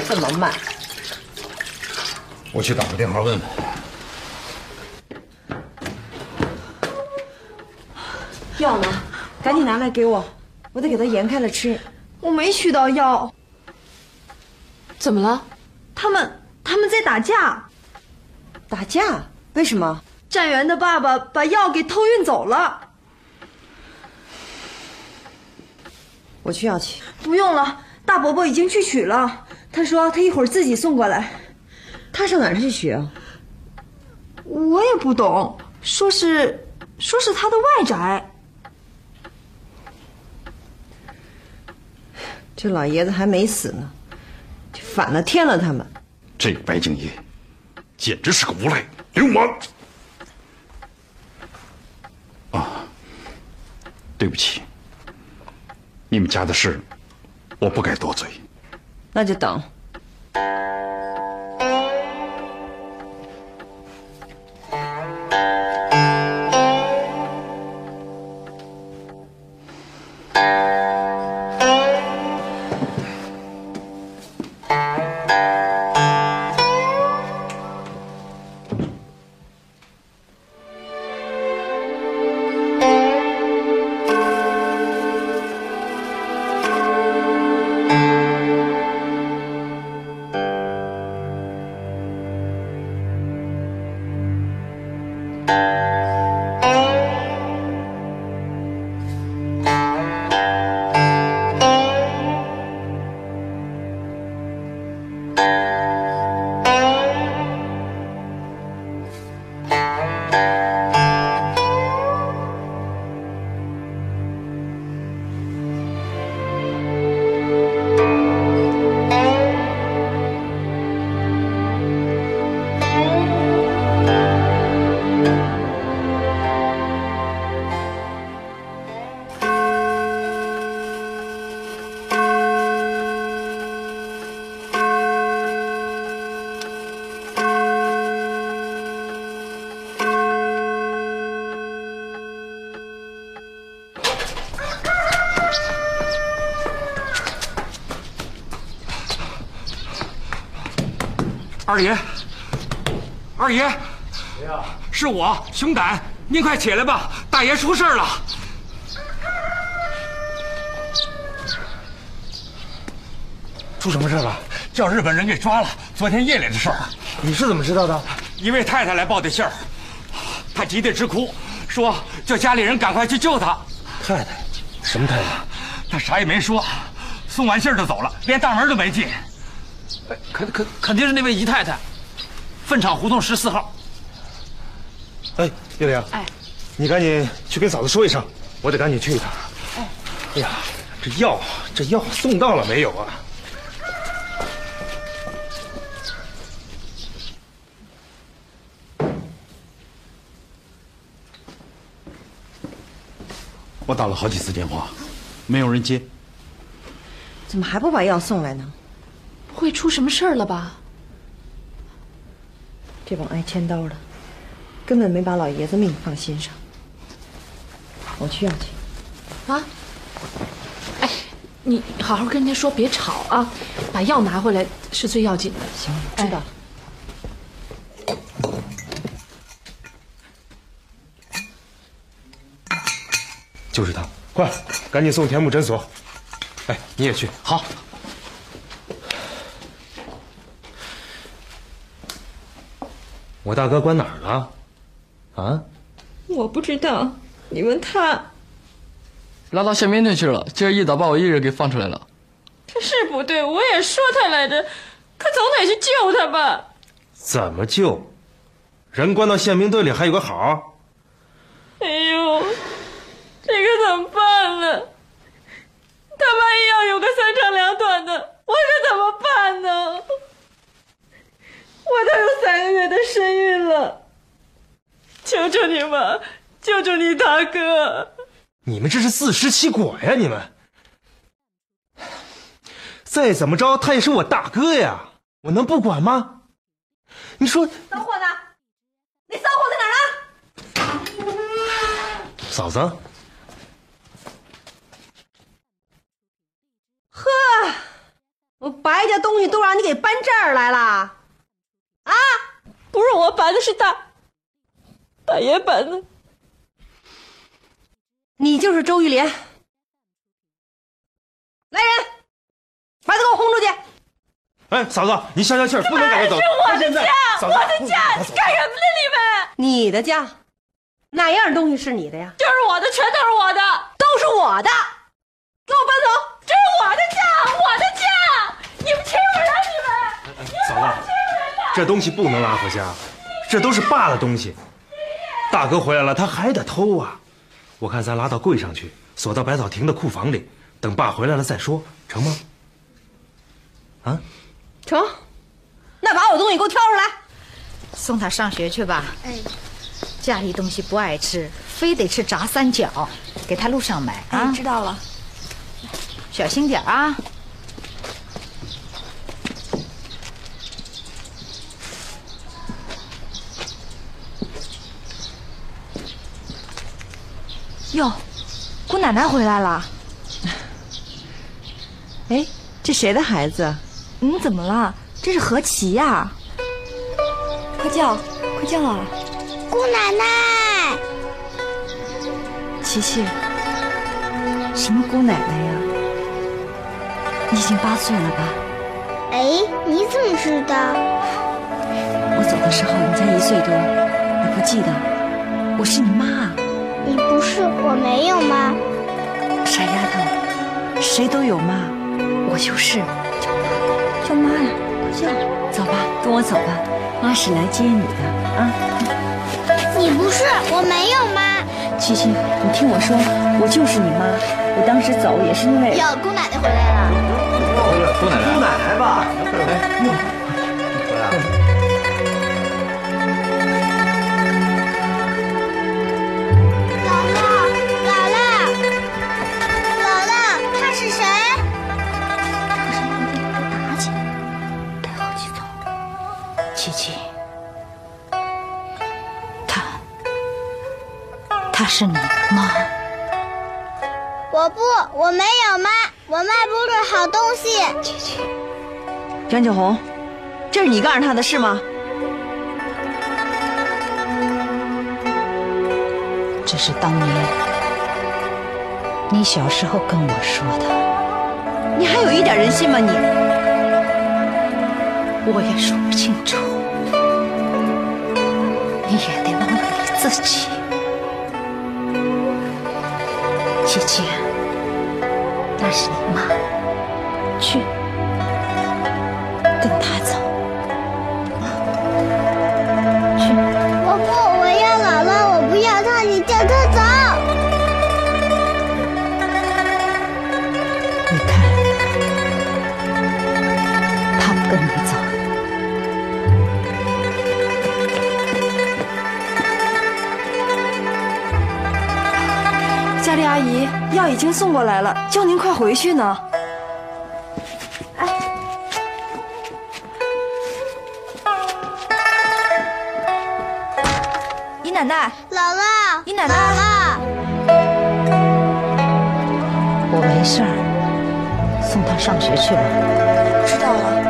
这么慢。我去打个电话问问。药呢？赶紧拿来给我，我得给他研开了吃。我没取到药，怎么了？他们他们在打架。打架？为什么？站员的爸爸把药给偷运走了。我去要去。不用了，大伯伯已经去取了。他说他一会儿自己送过来。他上哪儿去取啊？我也不懂，说是说是他的外宅。这老爷子还没死呢，就反了天了他们。这个白敬业，简直是个无赖流氓！啊，对不起，你们家的事，我不该多嘴。那就等。二爷，二爷，谁呀？是我，熊胆，您快起来吧，大爷出事了。出什么事了？叫日本人给抓了，昨天夜里的事儿。你是怎么知道的？一位太太来报的信儿，她急得直哭，说叫家里人赶快去救她。太太，什么太太？她啥也没说，送完信儿就走了，连大门都没进。肯肯肯定是那位姨太太，粪场胡同十四号。哎，月玲，哎，你赶紧去跟嫂子说一声，我得赶紧去一趟。哎，哎呀，这药这药送到了没有啊？我打了好几次电话，没有人接。怎么还不把药送来呢？会出什么事儿了吧？这帮挨千刀的，根本没把老爷子命放心上。我去要去。啊？哎，你好好跟人家说，别吵啊！把药拿回来是最要紧的。行，知道了。就是他，快，赶紧送田木诊所。哎，你也去。好。大哥关哪儿了啊？我不知道。你问他，拉到宪兵队去了。今儿一早把我一人给放出来了，他是不对。我也说他来着，可总得去救他吧？怎么救人？关到宪兵队里还有个好。哎呦，这可怎么办呢？他万一要有个三长两短的，我可怎么办呢？我都有三个月的身孕了，求求你们，救救你大哥！你们这是自食其果呀！你们，再怎么着，他也是我大哥呀，我能不管吗？你说，骚货呢？你骚货在哪儿？嫂子，呵，我白家东西都让你给搬这儿来了。不是我搬的，是大大爷搬的。你就是周玉莲。来人，把他给我轰出去！哎，嫂子，你消消气儿，不能赶他走。是我的家，我的家，你干什么呢？你们？你的家，哪样东西是你的呀？就是我的，全都是我的，都是我的，给我搬走！这是我的家，我的家，你们欺负人！你们，嫂子，这东西不能拉回家，这都是爸的东西。大哥回来了，他还得偷啊！我看咱拉到柜上去，锁到百草亭的库房里，等爸回来了再说，成吗？啊？成，那把我东西给我挑出来。送他上学去吧。哎，家里东西不爱吃，非得吃炸三角，给他路上买啊。知道了。小心点啊。哟，姑奶奶回来了。哎，这谁的孩子？嗯，怎么了？这是何琪呀！快叫，快叫啊！姑奶奶，琪琪，什么姑奶奶呀？你已经八岁了吧？哎，你怎么知道？我走的时候你才一岁多，你不记得？我是你妈啊！你不是，我没有妈。傻丫头，谁都有妈，我就是。叫妈呀！快叫！走吧，跟我走吧，妈是来接你的啊。你不是，我没有妈。七七，你听我说，我就是你妈。我当时走也是因为……哟，姑奶奶回来了。姑奶奶，姑奶奶是你妈。我不，我没有妈，我卖不出好东西。琪琪，张九红，这是你告诉他的事吗？这是当年你小时候跟我说的，你还有一点人性吗你？我也说不清楚，你也得问问你自己。姐，那是你妈，药已经送过来了，叫您快回去呢。哎。姨奶奶，姥姥，姨奶奶。姥姥，我没事儿，送他上学去了。知道了，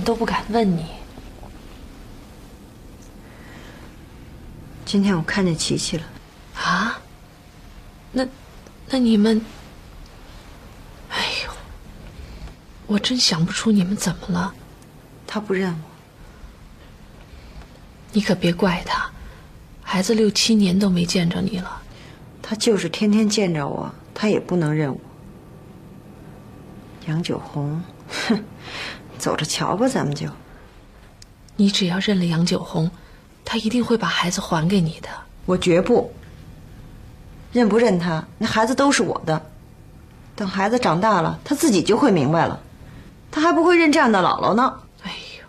们都不敢问你。今天我看见琪琪了。啊？那，那你们……哎呦，我真想不出你们怎么了。他不认我。你可别怪他，孩子六七年都没见着你了。他就是天天见着我，他也不能认我。杨九红，哼，走着瞧吧，咱们就。你只要认了杨九红，他一定会把孩子还给你的。我绝不。认不认他，那孩子都是我的。等孩子长大了，他自己就会明白了。他还不会认这样的姥姥呢。哎呦，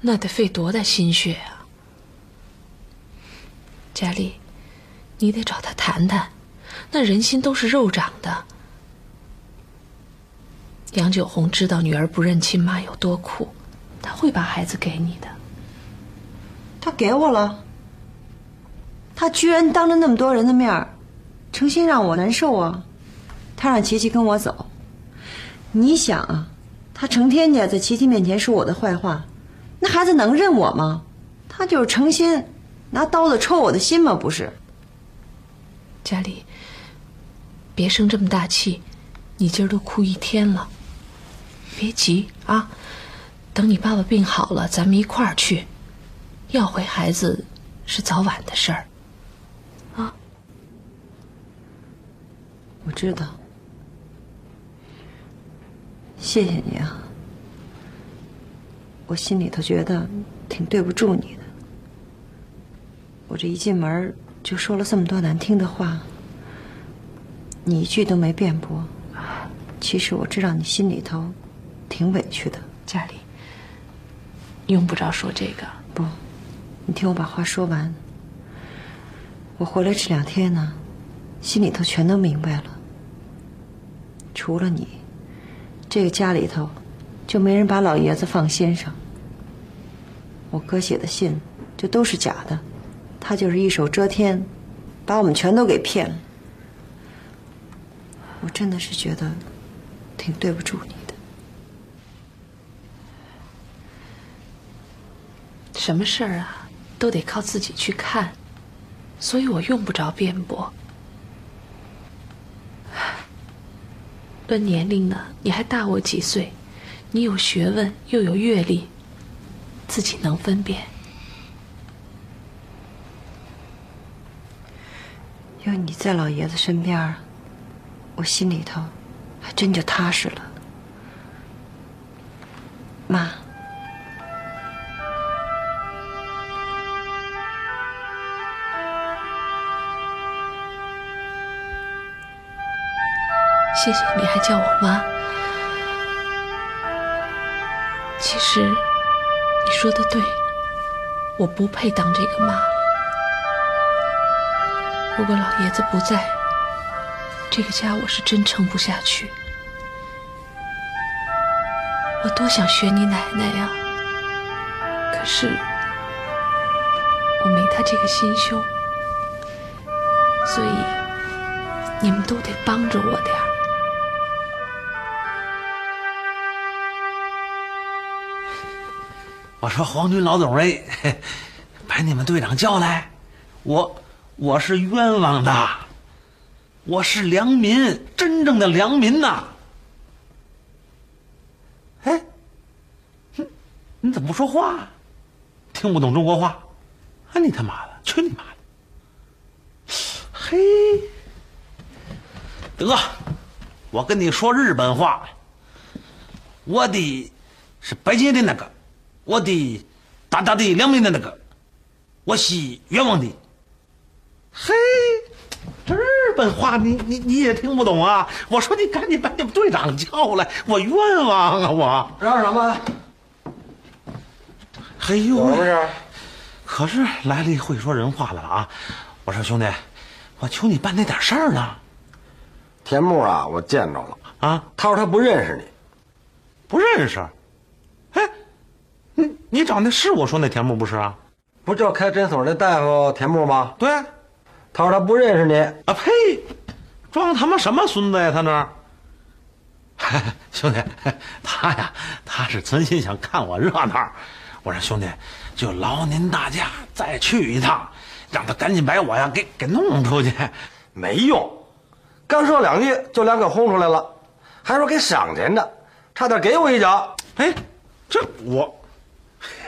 那得费多大心血啊！佳丽，你得找他谈谈。那人心都是肉长的。杨九红知道女儿不认亲妈有多苦，他会把孩子给你的。他给我了。他居然当着那么多人的面诚心让我难受啊！他让琪琪跟我走。你想啊，他成天家在琪琪面前说我的坏话，那孩子能认我吗？他就是诚心拿刀子抽我的心吗？不是。佳丽，别生这么大气，你今儿都哭一天了。别急啊，等你爸爸病好了，咱们一块儿去。要回孩子，是早晚的事儿。啊，我知道。谢谢你啊，我心里头觉得挺对不住你的。我这一进门就说了这么多难听的话，你一句都没辩驳。其实我知道你心里头挺委屈的，家里。用不着说这个，不，你听我把话说完。我回来这两天呢，心里头全都明白了。除了你，这个家里头就没人把老爷子放心上。我哥写的信就都是假的，他就是一手遮天，把我们全都给骗了。我真的是觉得挺对不住你的。什么事儿啊，都得靠自己去看，所以我用不着辩驳。论年龄呢，你还大我几岁，你有学问又有阅历，自己能分辨。有你在老爷子身边，我心里头还真就踏实了。妈。谢谢你还叫我妈。其实你说的对，我不配当这个妈。如果老爷子不在，这个家我是真撑不下去。我多想学你奶奶呀，可是我没她这个心胸，所以你们都得帮着我点儿。我说皇军老总哎，把你们队长叫来，我我是冤枉的，我是良民，真正的良民呐。哎，你怎么不说话？听不懂中国话？啊你他妈的，去你妈的！嘿，得，我跟你说日本话，我的是北京的那个。我的大大的良民的那个，我是冤枉的。嘿，这日本话你你你也听不懂啊？我说你赶紧把你们队长叫来，我冤枉啊我！嚷什么？哎呦，什么事？可是来了会说人话的了啊！我说兄弟，我求你办那点事儿呢。田木啊，我见着了啊，他说他不认识你，不认识。你你找那是我说那田木不是啊？不就开诊所那大夫田木吗？对，他说他不认识你啊！呸！装他妈什么孙子呀？他那 兄弟，他呀，他是存心想看我热闹。我说兄弟，就劳您大驾再去一趟，让他赶紧把我呀给给弄出去。没用，刚说两句就两给轰出来了，还说给赏钱的，差点给我一脚。哎，这我，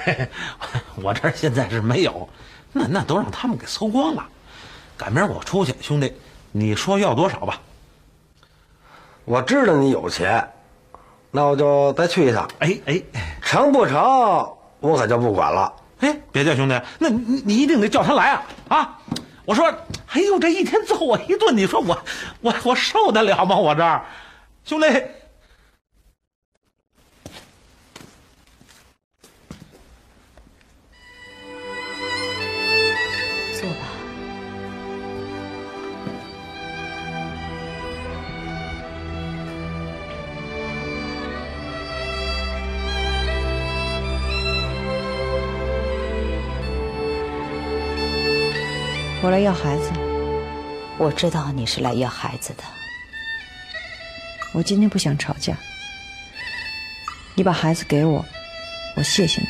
我这儿现在是没有，那那都让他们给搜光了。赶明儿我出去，兄弟，你说要多少吧？我知道你有钱，那我就再去一趟。哎哎，成不成，我可就不管了。哎，别介，兄弟，那你你一定得叫他来啊啊！我说，哎呦，这一天揍我一顿，你说我我我受得了吗？我这儿，兄弟，来要孩子，我知道你是来要孩子的。我今天不想吵架，你把孩子给我，我谢谢你。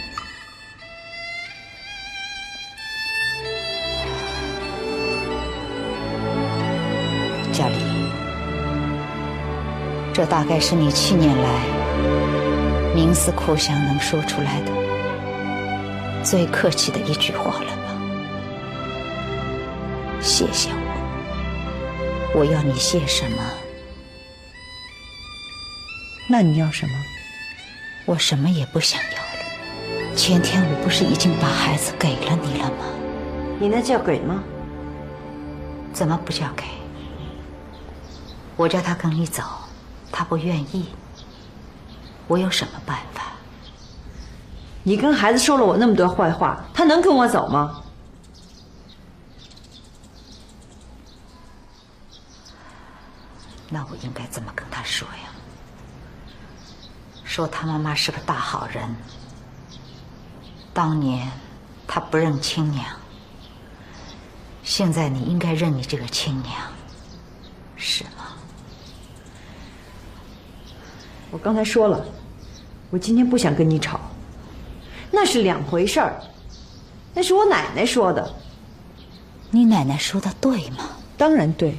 佳丽，这大概是你七年来冥思苦想能说出来的最客气的一句话了吧？谢谢我，我要你谢什么？那你要什么？我什么也不想要了。前天我不是已经把孩子给了你了吗？你那叫给吗？怎么不叫给？我叫他跟你走，他不愿意。我有什么办法？你跟孩子说了我那么多坏话，他能跟我走吗？那我应该怎么跟他说呀？说他妈妈是个大好人，当年他不认亲娘，现在你应该认你这个亲娘，是吗？我刚才说了，我今天不想跟你吵，那是两回事儿，那是我奶奶说的。你奶奶说的对吗？当然对。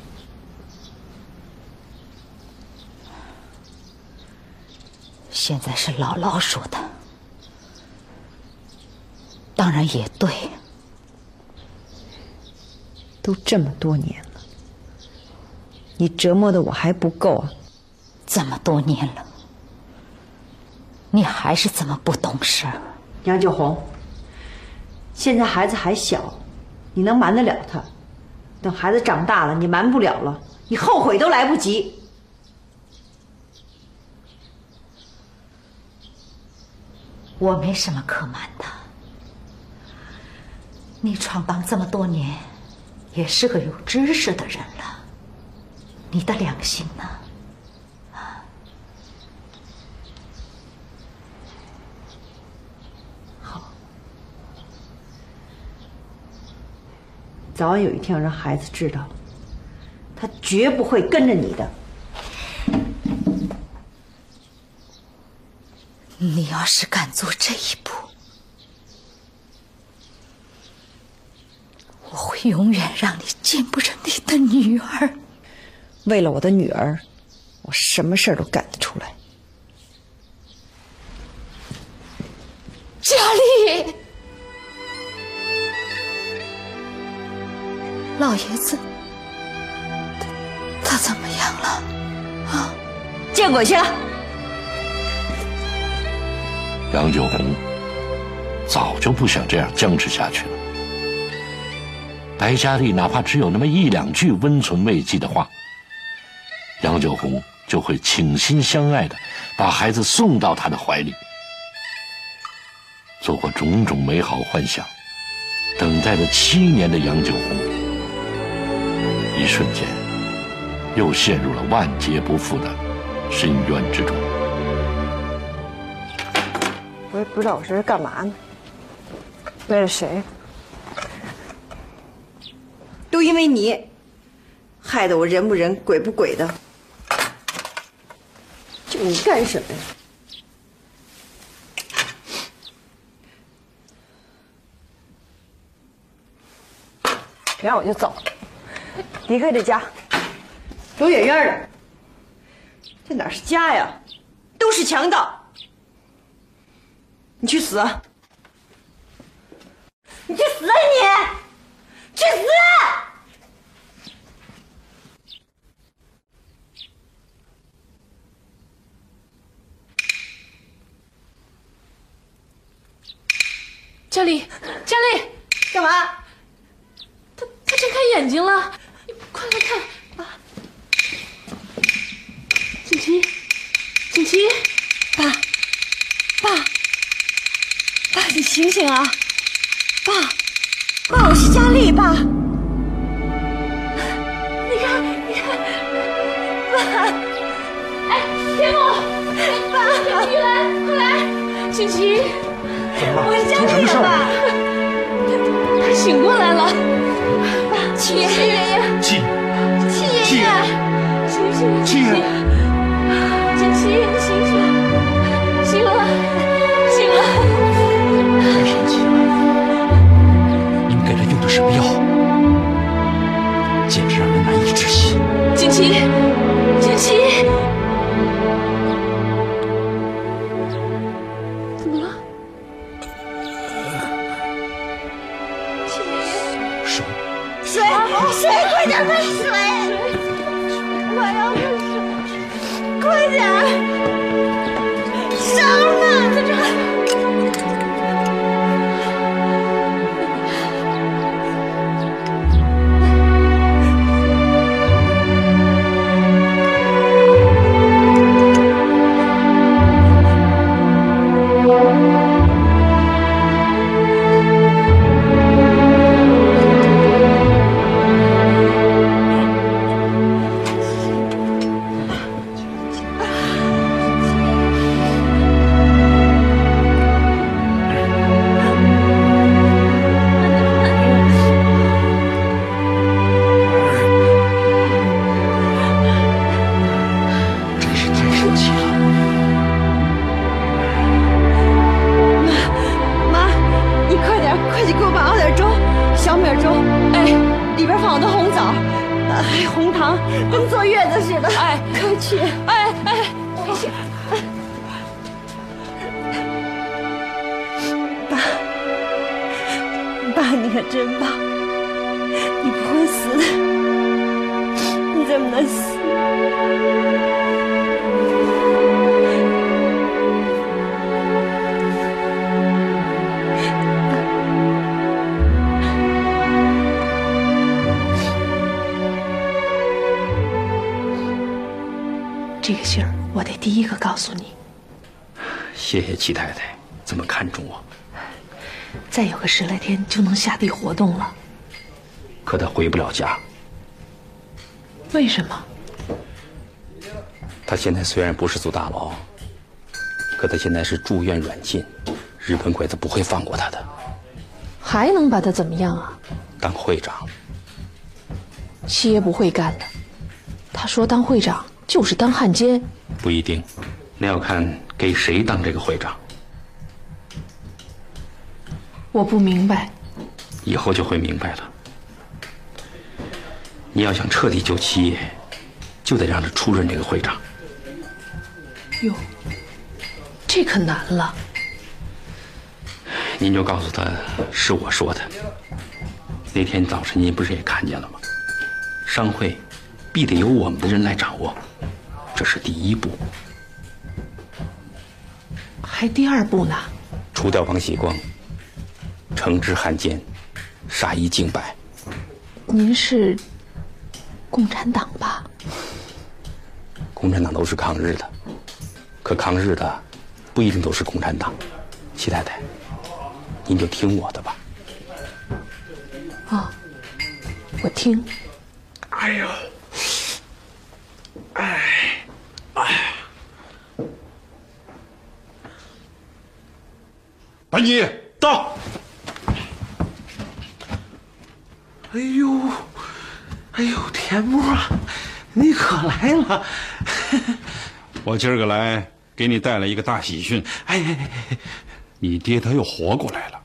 现在是姥姥说的，当然也对。都这么多年了，你折磨的我还不够啊？这么多年了，你还是这么不懂事。杨九红，现在孩子还小，你能瞒得了他？等孩子长大了，你瞒不了了，你后悔都来不及。我没什么可瞒的。你闯荡这么多年，也是个有知识的人了。你的良心呢？好，早晚有一天要让孩子知道，他绝不会跟着你的。你要是敢做这一步，我会永远让你见不着你的女儿。为了我的女儿，我什么事儿都干得出来。佳丽，老爷子，他他怎么样了？啊，见鬼去！杨九红早就不想这样僵持下去了。白佳丽哪怕只有那么一两句温存慰藉的话，杨九红就会倾心相爱的把孩子送到他的怀里。做过种种美好幻想，等待了七年的杨九红，一瞬间又陷入了万劫不复的深渊之中。我也不知道我这是干嘛呢？为了谁？都因为你，害得我人不人鬼不鬼的。就你干什么呀？别让我就走，离开这家，走远远的。这哪是家呀，都是强盗！你去死！你去死啊你！去死！佳丽，佳丽，干嘛？他他睁开眼睛了，你快来看啊！锦旗，锦旗，爸，爸，爸，你醒醒啊！爸，爸，我是佳丽，爸。你看，你看，爸，哎，天梦，爸，玉兰，快来，锦旗，怎么了？我是佳丽爸。了？他醒过来了。爸七爷爷，七七爷七爷，醒醒，七爷，锦红糖，跟坐月子似的。哎，快去！哎哎，快去！爸，爸，你可真棒，你不会死的，你怎么能死？这个信儿我得第一个告诉你。谢谢齐太太这么看重我，再有个十来天就能下地活动了。可他回不了家。为什么？他现在虽然不是坐大牢，可他现在是住院软禁，日本鬼子不会放过他的。还能把他怎么样啊？当会长，七爷不会干的。他说当会长就是当汉奸。不一定，那要看给谁当这个会长，我不明白。以后就会明白了。你要想彻底救七爷，就得让他出任这个会长。哟，这可难了。您就告诉他是我说的。那天早晨您不是也看见了吗？商会必得由我们的人来掌握，这是第一步。还第二步呢？除掉王喜光，惩治汉奸，杀一儆百。您是共产党吧？共产党都是抗日的，可抗日的不一定都是共产党。齐太太，您就听我的吧。啊，我听。哎呦，哎，哎，白妮到。哎呦，哎呦，田木啊，你可来了！我今儿个来给你带来一个大喜讯。哎哎哎，你爹他又活过来了，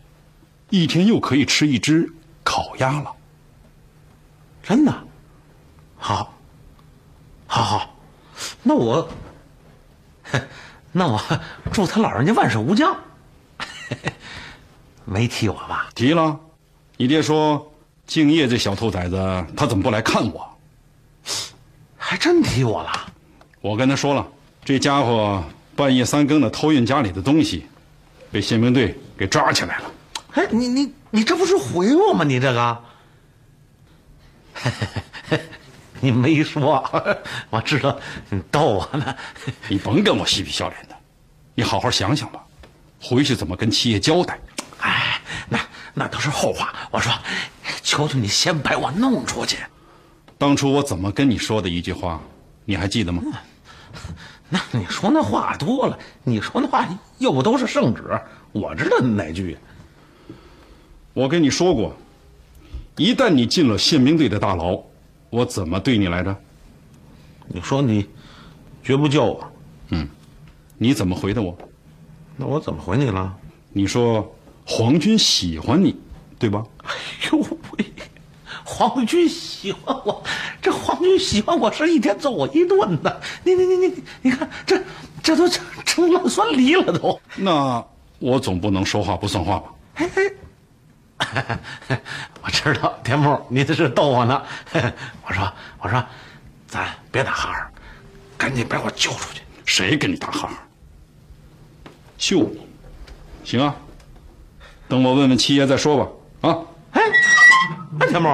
一天又可以吃一只烤鸭了。真的？好，好好，那我，那我祝他老人家万寿无疆。没提我吧？提了，你爹说敬业这小兔崽子，他怎么不来看我？还真提我了。我跟他说了，这家伙半夜三更的偷运家里的东西，被宪兵队给抓起来了。哎，你你你这不是毁我吗？你这个，你没说，我知道你逗我呢。你甭跟我嬉皮笑脸的，你好好想想吧，回去怎么跟七爷交代？哎，那那都是后话。我说，求求你先把我弄出去。当初我怎么跟你说的一句话，你还记得吗？那你说那话多了，你说那话又不都是圣旨，我知道哪句。我跟你说过，一旦你进了宪兵队的大牢，我怎么对你来着？你说你绝不救我。嗯，你怎么回的我？那我怎么回你了？你说。皇军喜欢你，对吧？哎呦喂，皇军喜欢我，这皇军喜欢我是一天揍我一顿呢。你你你你，你看这这都成成烂酸梨了都。那我总不能说话不算话吧？哎哎，我知道田木，你这是逗我呢。我说我说，咱别打哈哈，赶紧把我救出去。谁跟你打哈哈？救你，行啊。等我问问七爷再说吧。啊，哎，哎，田木，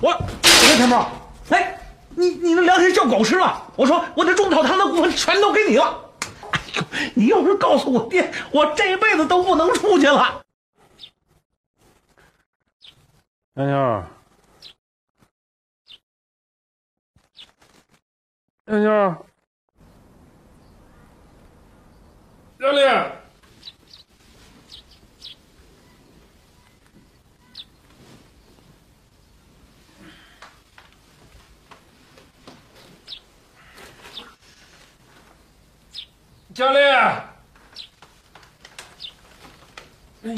我，哎，田木，哎，你你那良心叫狗吃了。我说我那中草堂的股份全都给你了。哎呦，你要是告诉我爹，我这辈子都不能出去了。杨妞，杨妞，教练。教练，哎，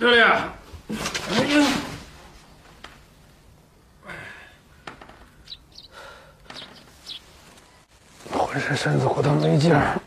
教练，哎呀，浑身身子骨都没劲儿。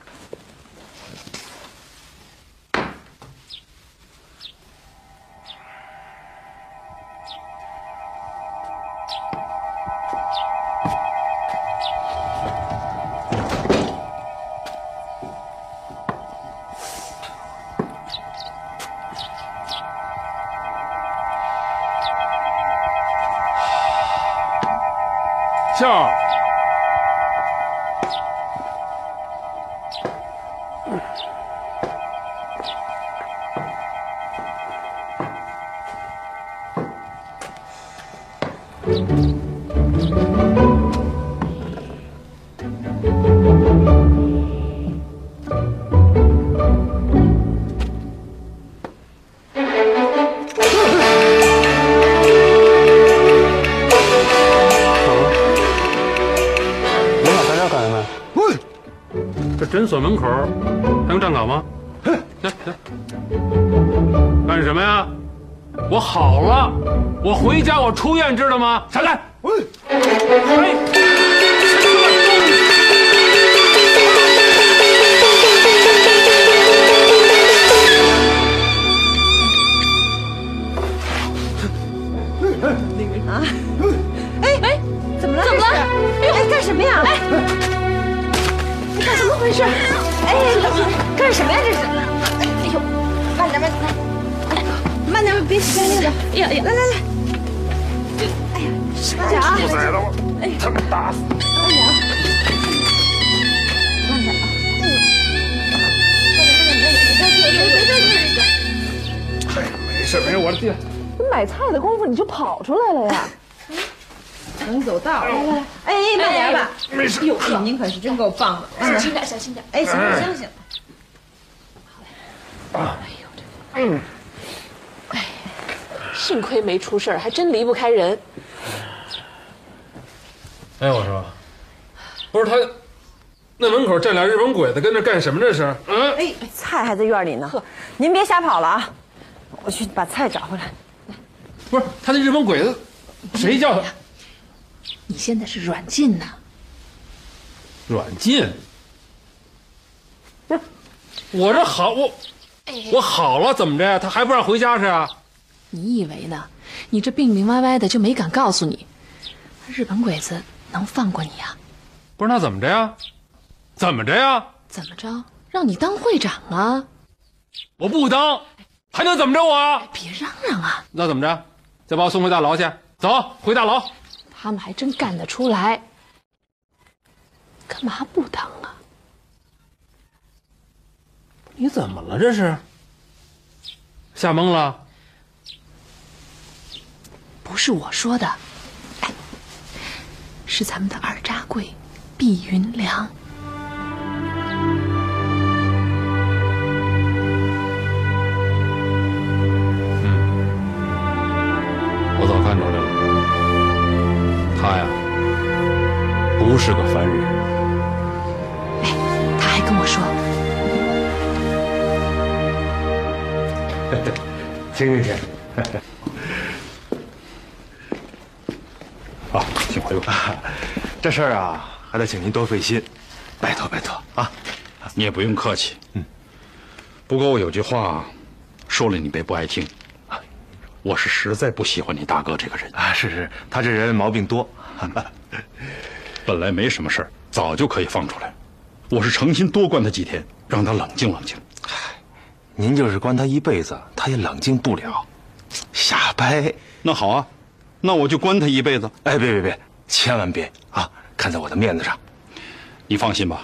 诊所门口还用站岗吗？来来，干什么呀？我好了，我回家，我出院，知道吗？闪开！么回事？哎，干什么呀？这是！哎呦，慢点，慢点！哎，慢点，别起来了！哎呀呀，来来来！哎呀，慢点啊！哎，他们打死！慢点啊！慢点啊！哎呀，没事没事，我这。买菜的功夫你就跑出来了呀？能走道，来来来，哎，慢点吧，没事。哟，您可是真够棒的，小心点，小心点。哎，行了行了行了，嗯，哎，幸亏没出事儿，还真离不开人。哎，我说，不是他，那门口站俩日本鬼子，跟那干什么？这是？嗯，哎，菜还在院里呢。呵，您别瞎跑了啊！我去把菜找回来。不是他那日本鬼子，谁叫他？你现在是软禁呢。软禁？不是，我这好我。我好了，怎么着呀？他还不让回家是啊？你以为呢？你这病病歪歪的，就没敢告诉你。日本鬼子能放过你呀？不是，那怎么着呀？怎么着呀？怎么着？让你当会长啊？我不当，还能怎么着我啊？别嚷嚷啊！那怎么着？再把我送回大牢去？走，回大牢。他们还真干得出来。干嘛不当啊？你怎么了？这是吓懵了？不是我说的，是咱们的二扎柜毕云良。这事儿啊，还得请您多费心，拜托拜托啊！你也不用客气。嗯，不过我有句话，说了你别不爱听。我是实在不喜欢你大哥这个人啊！是是，他这人毛病多。本来没什么事儿，早就可以放出来。我是诚心多关他几天，让他冷静冷静。您就是关他一辈子，他也冷静不了，瞎掰。那好啊，那我就关他一辈子。哎，别别别，千万别啊！看在我的面子上，你放心吧，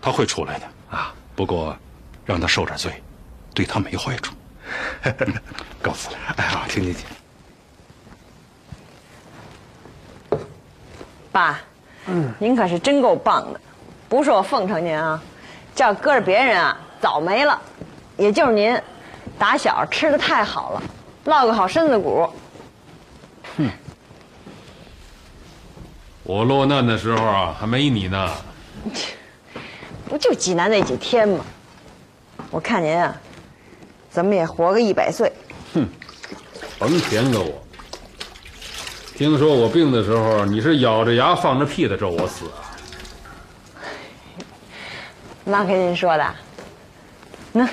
他会出来的啊。不过，让他受点罪，对他没坏处。告辞了。哎，好，请请请。爸，嗯，您可是真够棒的，不是我奉承您啊，这要搁着别人啊，早没了。也就是您，打小吃的太好了，落个好身子骨。我落难的时候啊，还没你呢。不就济南那几天吗？我看您啊，怎么也活个一百岁。哼，甭甜给我。听说我病的时候，你是咬着牙放着屁的咒我死啊？妈跟您说的。那。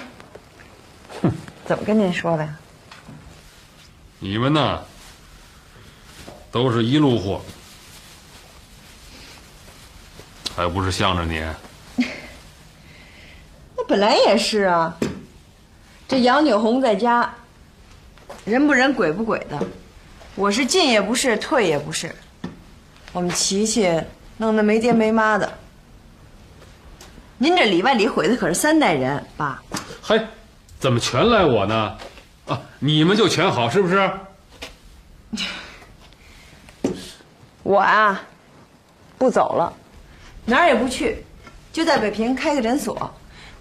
哼怎么跟您说的呀？你们呢，都是一路货，还不是向着你？那本来也是啊。这杨九红在家，人不人鬼不鬼的，我是进也不是，退也不是。我们琪琪弄得没爹没妈的。您这里外里毁的可是三代人，爸。嘿。怎么全赖我呢？啊，你们就全好是不是？我啊，不走了，哪儿也不去，就在北平开个诊所，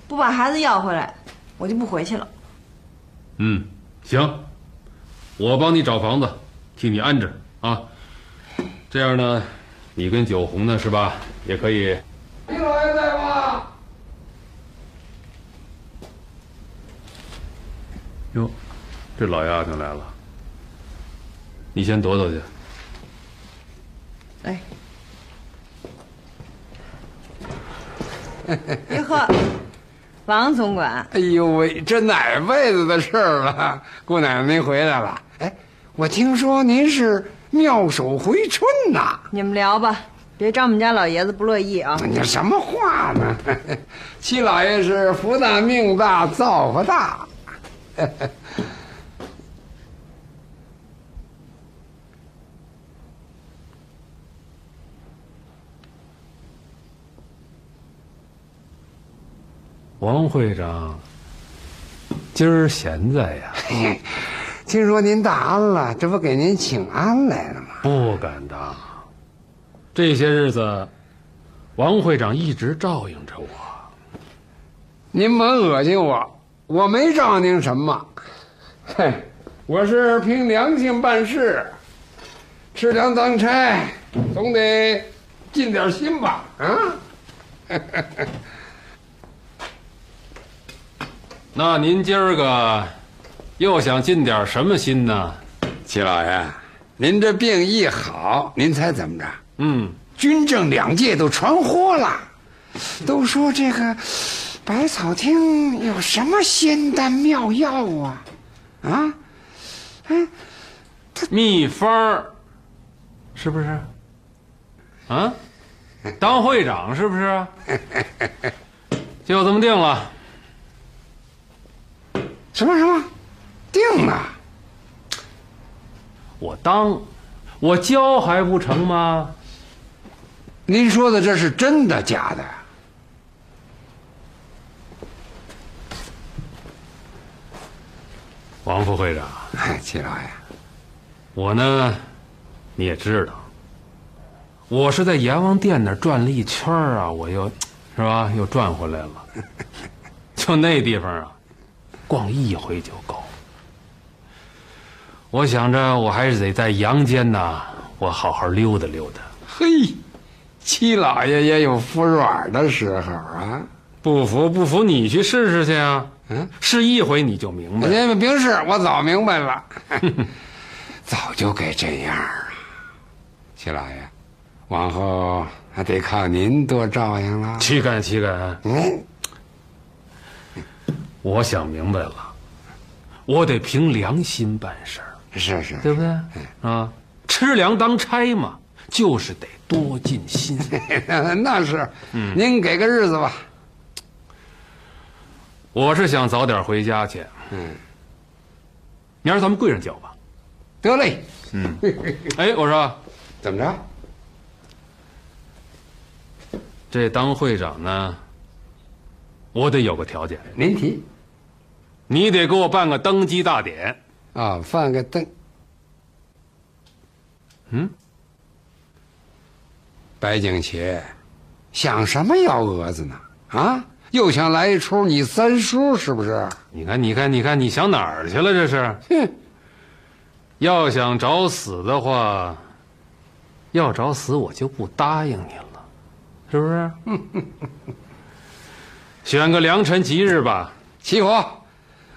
不把孩子要回来，我就不回去了。嗯，行，我帮你找房子，替你安置啊。这样呢，你跟九红呢是吧，也可以。李老爷在吗？哟，这老丫头来了，你先躲躲去。哎，哟呵，王总管。哎呦喂，这哪辈子的事儿了？姑奶奶您回来了。哎，我听说您是妙手回春呐。你们聊吧，别招我们家老爷子不乐意啊。你什么话呢？七老爷是福大命大造化大。王会长，今儿闲在呀？听说您大安了，这不给您请安来了吗？不敢当。这些日子，王会长一直照应着我。您甭恶心我。我没招您什么，嘿，我是凭良心办事，吃粮当差，总得尽点心吧？啊？那您今儿个又想尽点什么心呢？齐老爷，您这病一好，您猜怎么着？嗯，军政两界都传呼了，都说这个百草厅有什么仙丹妙药啊？啊？哎，秘方儿是不是？啊？当会长是不是？就这么定了。什么什么？定了？我当，我教还不成吗？您说的这是真的假的？王副会长，哎，齐老爷，我呢，你也知道，我是在阎王殿那儿转了一圈儿啊，我又，是吧？又转回来了。就那地方啊，逛一回就够。我想着，我还是得在阳间呐，我好好溜达溜达。嘿，七老爷也有服软的时候啊！不服不服，你去试试去啊！嗯，试一回你就明白。您别试我早明白了，早就该这样啊！七老爷，往后还得靠您多照应了。岂敢岂敢！嗯，我想明白了，我得凭良心办事儿。是是，对不对？啊，吃粮当差嘛，就是得多尽心。那是，您给个日子吧。我是想早点回家去。嗯，明儿咱们跪上叫吧。得嘞。嗯。哎，我说，怎么着？这当会长呢，我得有个条件。您提。你得给我办个登基大典。啊，办个登。嗯，白景琦，想什么幺蛾子呢？啊，又想来一出你三叔是不是？你看，你看，你看，你想哪儿去了？这是。哼，要想找死的话，要找死我就不答应你了，是不是？选个良辰吉日吧。起火，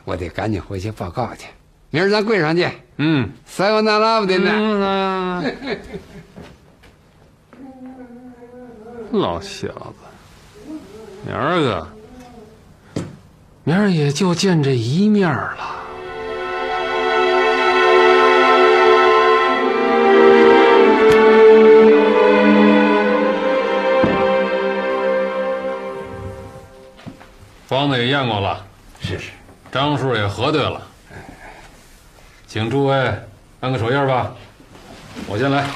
我得赶紧回去报告去。明儿咱柜上见。嗯，撒由那拉不得呢。老小子，明儿个，明儿也就见这一面了。方子也验过了，是是，张叔也核对了。请诸位按个手印吧，我先来。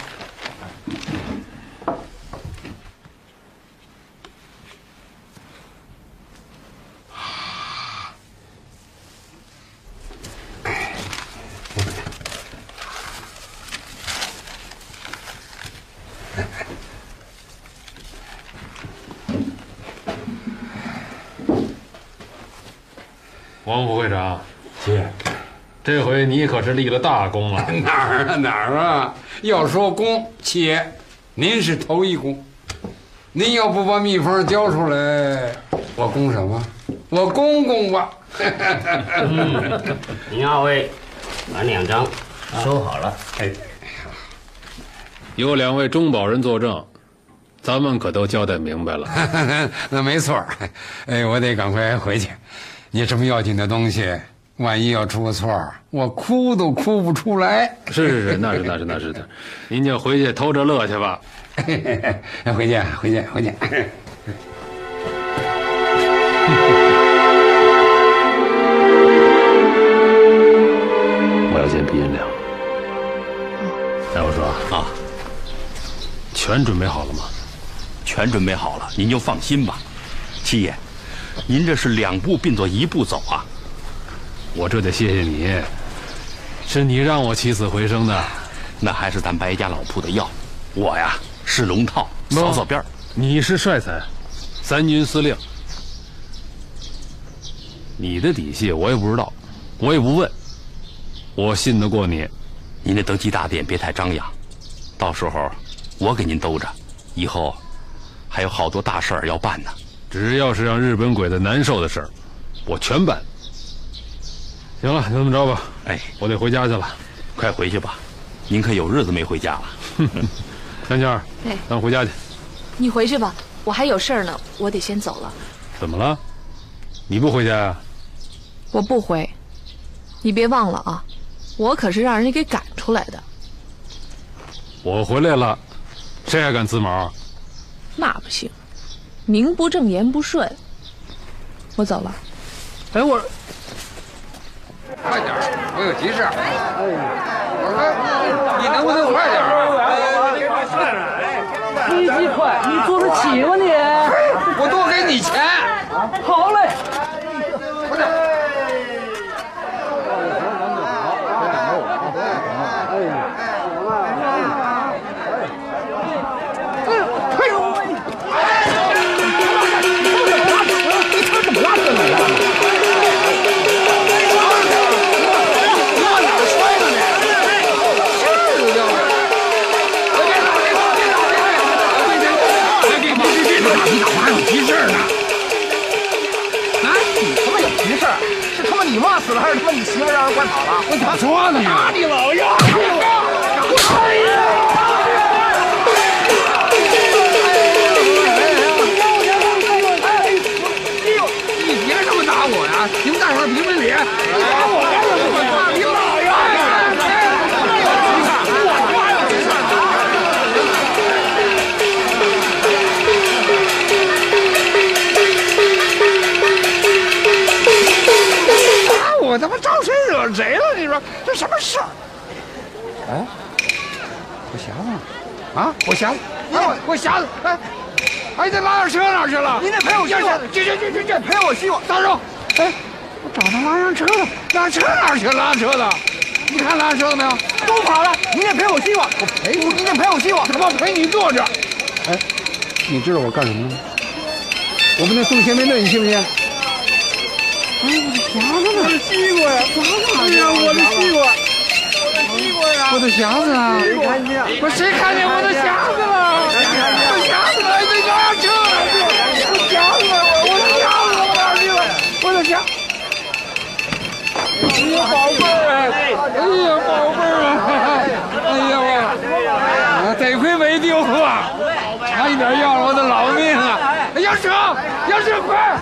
王副会长，谢。这回你可是立了大功了。哪儿啊哪儿啊！要说功，且您是头一功。您要不把秘方交出来，我功什么？我公公吧。您二位把两张收好了。哎，有两位中保人作证，咱们可都交代明白了。那没错。哎，我得赶快回去。你这么要紧的东西。万一要出个错 我哭都哭不出来。是是是，那是那是那是的，您就回去偷着乐去吧。回去回去回去。我要见毕银良。哎，我说啊，全准备好了吗？全准备好了，您就放心吧。七爷，您这是两步并作一步走啊。我这得谢谢你，是你让我起死回生的，那还是咱白家老铺的药。我呀是龙套，扫扫边你是帅才，三军司令，你的底细我也不知道，我也不问。我信得过你，您的登基大典别太张扬，到时候我给您兜着，以后还有好多大事儿要办呢。只要是让日本鬼子难受的事儿，我全办。行了，就这么着吧。哎，我得回家去了，快回去吧。您可有日子没回家了。香香儿，哎咱回家去。你回去吧，我还有事儿呢，我得先走了。怎么了？你不回家呀、我不回，你别忘了啊，我可是让人家给赶出来的。我回来了，谁还敢滋毛？那不行，名不正言不顺。我走了。哎，我快点儿，我有急事。哎，你能不能快点儿？飞机快，你坐得起吗你？我多给你钱。好嘞。你妈死了，还是他妈你媳妇让人拐跑了？我咋说呢？打你老爷！招谁惹谁了？你说这什么事儿？哎，我匣子？啊，我匣子，哎，我匣子，哎，哎，这拉上车哪去了？您得赔我希望，去去去去去，赔我希望。大叔，哎，我找他拉上车了，拉车哪去了？拉车的，你看拉车了没有？都跑了，您得赔我希望，我赔你，您得赔我希望。他妈陪你坐着。哎，你知道我干什么了吗？我们那送鲜面队，你信不信？哎，我的匣子呢？我的西瓜呀！哎呀，我的西瓜！我的西瓜呀！我的匣子啊！谁看见？我谁看见我的匣子了？我匣子了！哎，那拉车了！我匣子了！我的匣子了！哪儿去了？我的匣。哎呀，宝贝儿哎！哎呀，宝贝儿啊！哎呀，我啊，得亏没丢啊，差一点要了我的老命啊！杨成，杨成，快！